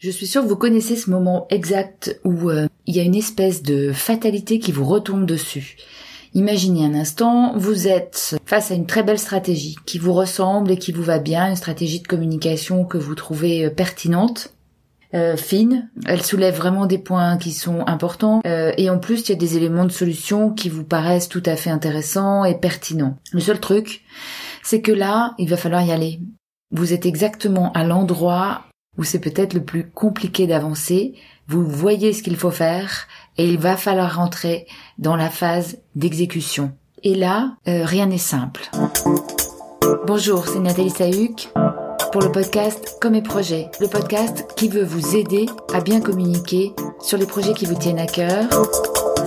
Je suis sûre que vous connaissez ce moment exact où euh, il y a une espèce de fatalité qui vous retombe dessus. Imaginez un instant, vous êtes face à une très belle stratégie qui vous ressemble et qui vous va bien, une stratégie de communication que vous trouvez euh, pertinente. Euh, fine, elle soulève vraiment des points qui sont importants et en plus il y a des éléments de solution qui vous paraissent tout à fait intéressants et pertinents. Le seul truc, c'est que là, il va falloir y aller. Vous êtes exactement à l'endroit où c'est peut-être le plus compliqué d'avancer, vous voyez ce qu'il faut faire et il va falloir rentrer dans la phase d'exécution. Et là, euh, rien n'est simple. Bonjour, c'est Nathalie Sahuc pour le podcast Comme mes projets, le podcast qui veut vous aider à bien communiquer sur les projets qui vous tiennent à cœur.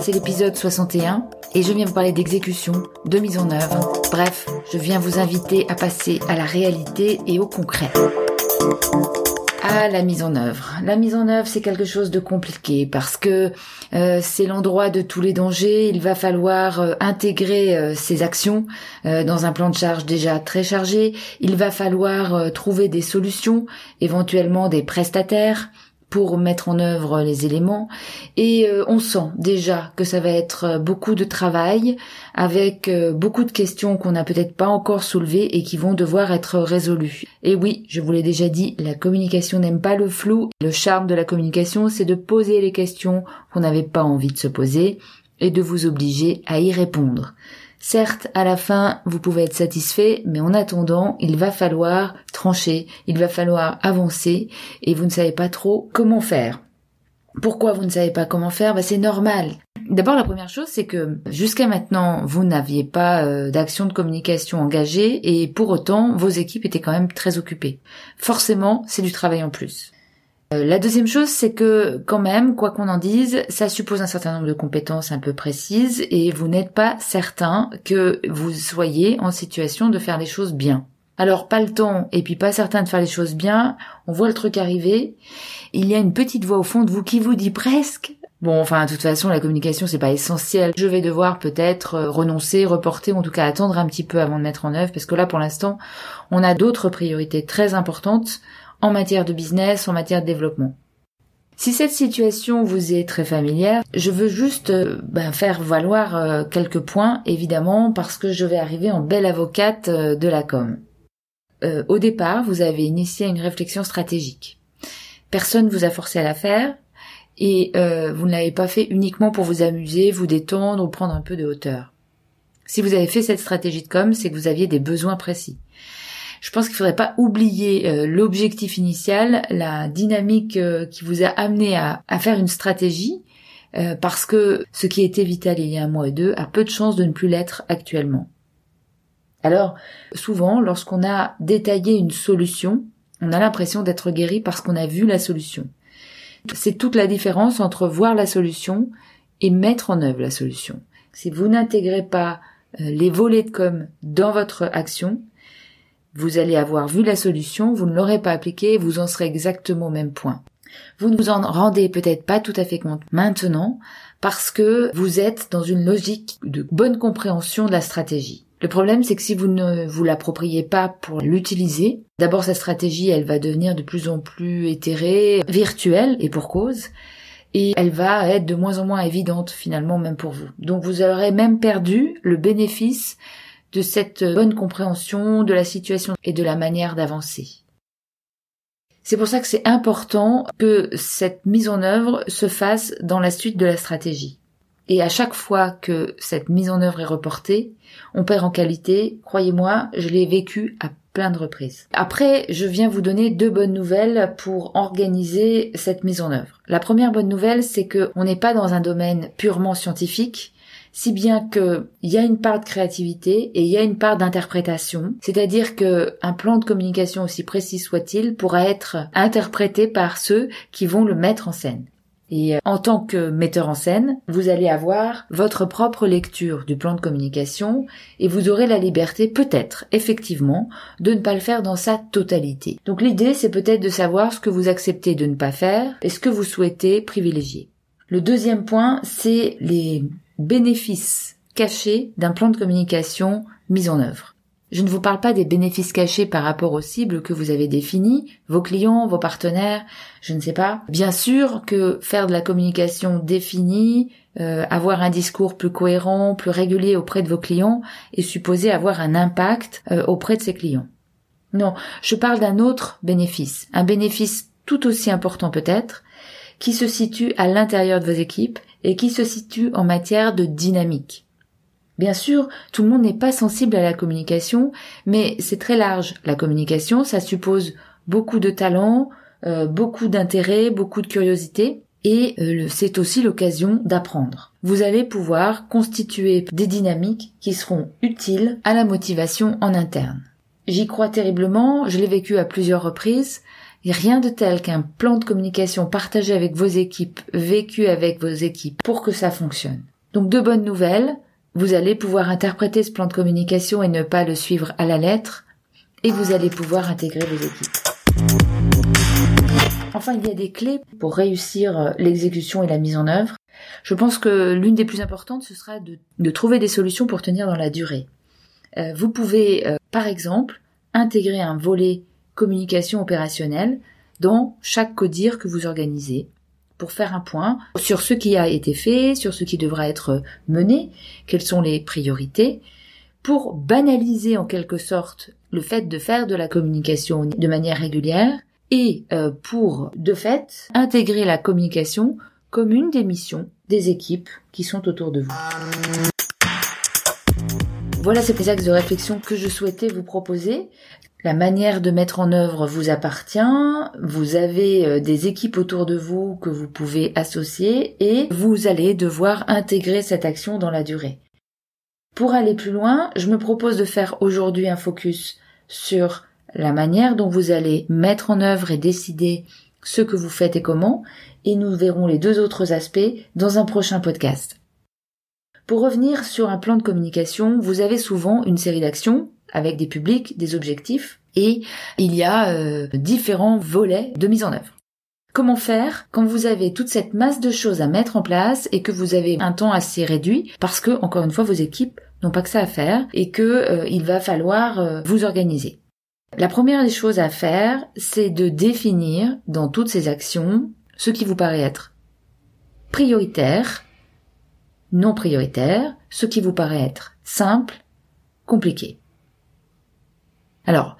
C'est l'épisode 61 et je viens vous parler d'exécution, de mise en œuvre. Bref, je viens vous inviter à passer à la réalité et au concret. Ah, la mise en œuvre. La mise en œuvre, c'est quelque chose de compliqué parce que euh, c'est l'endroit de tous les dangers. Il va falloir euh, intégrer euh, ces actions dans un plan de charge déjà très chargé. Il va falloir trouver des solutions, éventuellement des prestataires, pour mettre en œuvre les éléments et euh, on sent déjà que ça va être euh, beaucoup de travail avec euh, beaucoup de questions qu'on n'a peut-être pas encore soulevées et qui vont devoir être résolues. Et oui, je vous l'ai déjà dit, la communication n'aime pas le flou. Le charme de la communication, c'est de poser les questions qu'on n'avait pas envie de se poser et de vous obliger à y répondre. Certes, à la fin, vous pouvez être satisfait, mais en attendant, il va falloir trancher, il va falloir avancer, et vous ne savez pas trop comment faire. Pourquoi vous ne savez pas comment faire? Bah, C'est normal. D'abord, la première chose, c'est que jusqu'à maintenant, vous n'aviez pas euh, d'action de communication engagée et pour autant, vos équipes étaient quand même très occupées. Forcément, c'est du travail en plus. Euh, la deuxième chose, c'est que quand même, quoi qu'on en dise, ça suppose un certain nombre de compétences un peu précises et vous n'êtes pas certain que vous soyez en situation de faire les choses bien. Alors pas le temps et puis pas certain de faire les choses bien, on voit le truc arriver, il y a une petite voix au fond de vous qui vous dit presque Bon, enfin, de toute façon, la communication, c'est pas essentiel. Je vais devoir peut-être euh, renoncer, reporter, ou en tout cas attendre un petit peu avant de mettre en œuvre, parce que là, pour l'instant, on a d'autres priorités très importantes en matière de business, en matière de développement. Si cette situation vous est très familière, je veux juste euh, ben, faire valoir euh, quelques points, évidemment, parce que je vais arriver en belle avocate de la com. au départ, vous avez initié une réflexion stratégique. Personne vous a forcé à la faire, et vous ne l'avez pas fait uniquement pour vous amuser, vous détendre ou prendre un peu de hauteur. Si vous avez fait cette stratégie de com, c'est que vous aviez des besoins précis je pense qu'il faudrait pas oublier euh, l'objectif initial, la dynamique euh, qui vous a amené à, faire une stratégie, euh, parce que ce qui était vital il y a un mois et deux a peu de chances de ne plus l'être actuellement. Alors, souvent, lorsqu'on a détaillé une solution, on a l'impression d'être guéri parce qu'on a vu la solution. C'est toute la différence entre voir la solution et mettre en œuvre la solution. Si vous n'intégrez pas les volets de com dans votre action, vous allez avoir vu la solution, vous ne l'aurez pas appliquée, vous en serez exactement au même point. Vous ne vous en rendez peut-être pas tout à fait compte maintenant parce que vous êtes dans une logique de bonne compréhension de la stratégie. Le problème, c'est que si vous ne vous l'appropriez pas pour l'utiliser, d'abord cette stratégie, elle va devenir de plus en plus éthérée, virtuelle, et pour cause, et elle va être de moins en moins évidente finalement même pour vous. Donc vous aurez même perdu le bénéfice de cette bonne compréhension de la situation et de la manière d'avancer. C'est pour ça que c'est important que cette mise en œuvre se fasse dans la suite de la stratégie. Et à chaque fois que cette mise en œuvre est reportée, on perd en qualité. Croyez-moi, je l'ai vécu à plein de reprises. Après, je viens vous donner deux bonnes nouvelles pour organiser cette mise en œuvre. La première bonne nouvelle, c'est que on n'est pas dans un domaine purement scientifique, si bien que il y a une part de créativité et il y a une part d'interprétation, c'est-à-dire que un plan de communication aussi précis soit-il pourra être interprété par ceux qui vont le mettre en scène. Et euh, en tant que metteur en scène, vous allez avoir votre propre lecture du plan de communication et vous aurez la liberté peut-être, effectivement, de ne pas le faire dans sa totalité. Donc l'idée, c'est peut-être de savoir ce que vous acceptez de ne pas faire et ce que vous souhaitez privilégier. Le deuxième point, c'est les bénéfices cachés d'un plan de communication mis en œuvre. Je ne vous parle pas des bénéfices cachés par rapport aux cibles que vous avez définies, vos clients, vos partenaires, je ne sais pas. Bien sûr que faire de la communication définie, euh, avoir un discours plus cohérent, plus régulier auprès de vos clients est supposé avoir un impact euh, auprès de ses clients. Non, je parle d'un autre bénéfice, un bénéfice tout aussi important peut-être, qui se situe à l'intérieur de vos équipes et qui se situe en matière de dynamique. Bien sûr, tout le monde n'est pas sensible à la communication, mais c'est très large. La communication, ça suppose beaucoup de talent, euh, beaucoup d'intérêt, beaucoup de curiosité, et euh, c'est aussi l'occasion d'apprendre. Vous allez pouvoir constituer des dynamiques qui seront utiles à la motivation en interne. J'y crois terriblement, je l'ai vécu à plusieurs reprises, et rien de tel qu'un plan de communication partagé avec vos équipes, vécu avec vos équipes, pour que ça fonctionne. Donc de bonnes nouvelles, vous allez pouvoir interpréter ce plan de communication et ne pas le suivre à la lettre, et vous allez pouvoir intégrer vos équipes. Enfin, il y a des clés pour réussir euh, l'exécution et la mise en œuvre. Je pense que l'une des plus importantes, ce sera de, trouver des solutions pour tenir dans la durée. Euh, vous pouvez, euh, par exemple, intégrer un volet communication opérationnelle dans chaque codir que vous organisez pour faire un point sur ce qui a été fait, sur ce qui devra être mené, quelles sont les priorités, pour banaliser en quelque sorte le fait de faire de la communication de manière régulière et euh, pour, de fait, intégrer la communication comme une des missions des équipes qui sont autour de vous. Voilà ces axes de réflexion que je souhaitais vous proposer. La manière de mettre en œuvre vous appartient. Vous avez euh, des équipes autour de vous que vous pouvez associer et vous allez devoir intégrer cette action dans la durée. Pour aller plus loin, je me propose de faire aujourd'hui un focus sur la manière dont vous allez mettre en œuvre et décider ce que vous faites et comment, et nous verrons les deux autres aspects dans un prochain podcast. Pour revenir sur un plan de communication, vous avez souvent une série d'actions avec des publics, des objectifs, et il y a euh, différents volets de mise en œuvre. Comment faire quand vous avez toute cette masse de choses à mettre en place et que vous avez un temps assez réduit parce que, encore une fois, vos équipes n'ont pas que ça à faire et que euh, il va falloir euh, vous organiser. La première des choses à faire, c'est de définir dans toutes ces actions ce qui vous paraît être prioritaire, non prioritaire, ce qui vous paraît être simple, compliqué. Alors,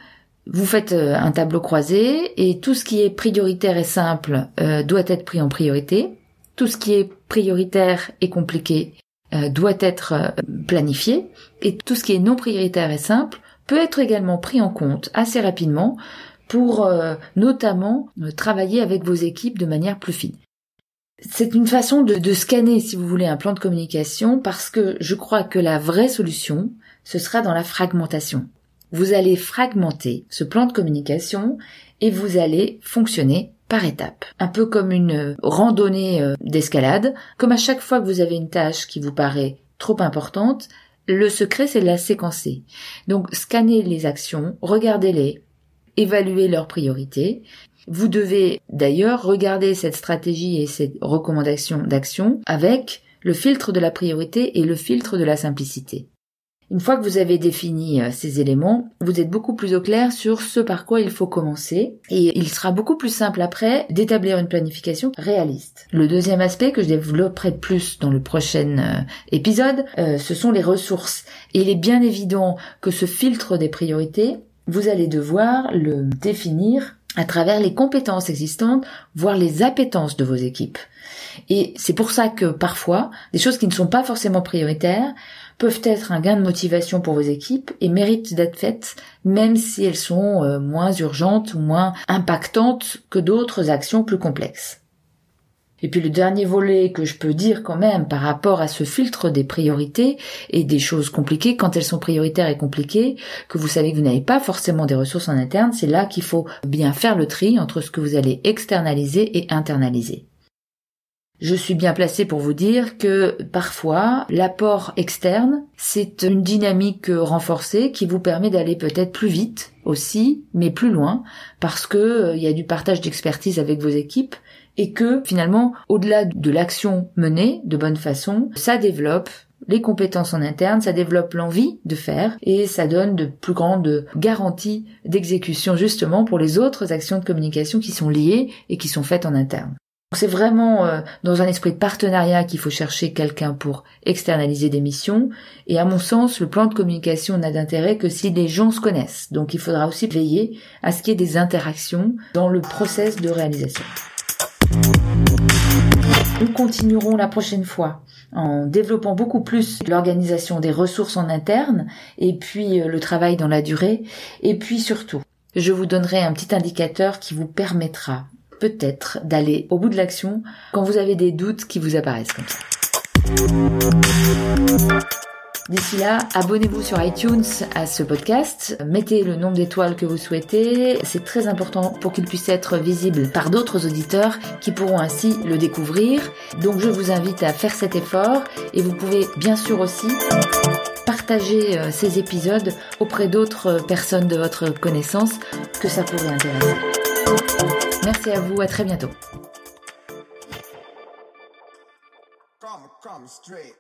vous faites euh, un tableau croisé et tout ce qui est prioritaire et simple euh, doit être pris en priorité. Tout ce qui est prioritaire et compliqué euh, doit être planifié. Et tout ce qui est non prioritaire et simple peut être également pris en compte assez rapidement pour notamment travailler avec vos équipes de manière plus fine. C'est une façon de, de, scanner, si vous voulez, un plan de communication parce que je crois que la vraie solution, ce sera dans la fragmentation vous allez fragmenter ce plan de communication et vous allez fonctionner par étapes. Un peu comme une randonnée euh, d'escalade, comme à chaque fois que vous avez une tâche qui vous paraît trop importante, le secret c'est de la séquencer. Donc scannez les actions, regardez-les, évaluez leurs priorités. Vous devez d'ailleurs regarder cette stratégie et cette recommandation d'action avec le filtre de la priorité et le filtre de la simplicité. Une fois que vous avez défini euh, ces éléments, vous êtes beaucoup plus au clair sur ce par quoi il faut commencer et il sera beaucoup plus simple après d'établir une planification réaliste. Le deuxième aspect que je développerai plus dans le prochain euh, épisode, euh, ce sont les ressources. Et il est bien évident que ce filtre des priorités, vous allez devoir le définir à travers les compétences existantes, voire les appétences de vos équipes. Et c'est pour ça que parfois, des choses qui ne sont pas forcément prioritaires peuvent être un gain de motivation pour vos équipes et méritent d'être faites, même si elles sont euh, moins urgentes ou moins impactantes que d'autres actions plus complexes. Et puis le dernier volet que je peux dire quand même par rapport à ce filtre des priorités et des choses compliquées, quand elles sont prioritaires et compliquées, que vous savez que vous n'avez pas forcément des ressources en interne, c'est là qu'il faut bien faire le tri entre ce que vous allez externaliser et internaliser. Je suis bien placé pour vous dire que parfois l'apport externe, c'est une dynamique renforcée qui vous permet d'aller peut-être plus vite aussi, mais plus loin, parce que euh, il y a du partage d'expertise avec vos équipes et que finalement, au-delà de l'action menée de bonne façon, ça développe les compétences en interne, ça développe l'envie de faire et ça donne de plus grandes garanties d'exécution justement pour les autres actions de communication qui sont liées et qui sont faites en interne. C'est vraiment euh, dans un esprit de partenariat qu'il faut chercher quelqu'un pour externaliser des missions. Et à mon sens, le plan de communication n'a d'intérêt que si les gens se connaissent. Donc il faudra aussi veiller à ce qu'il y ait des interactions dans le process de réalisation. Nous continuerons la prochaine fois en développant beaucoup plus l'organisation des ressources en interne et puis euh, le travail dans la durée. Et puis surtout, je vous donnerai un petit indicateur qui vous permettra peut-être d'aller au bout de l'action quand vous avez des doutes qui vous apparaissent comme ça. D'ici là, abonnez-vous sur iTunes à ce podcast, mettez le nombre d'étoiles que vous souhaitez, c'est très important pour qu'il puisse être visible par d'autres auditeurs qui pourront ainsi le découvrir. Donc je vous invite à faire cet effort et vous pouvez bien sûr aussi partager euh, ces épisodes auprès d'autres personnes de votre connaissance que ça pourrait intéresser. Merci à vous, à très bientôt.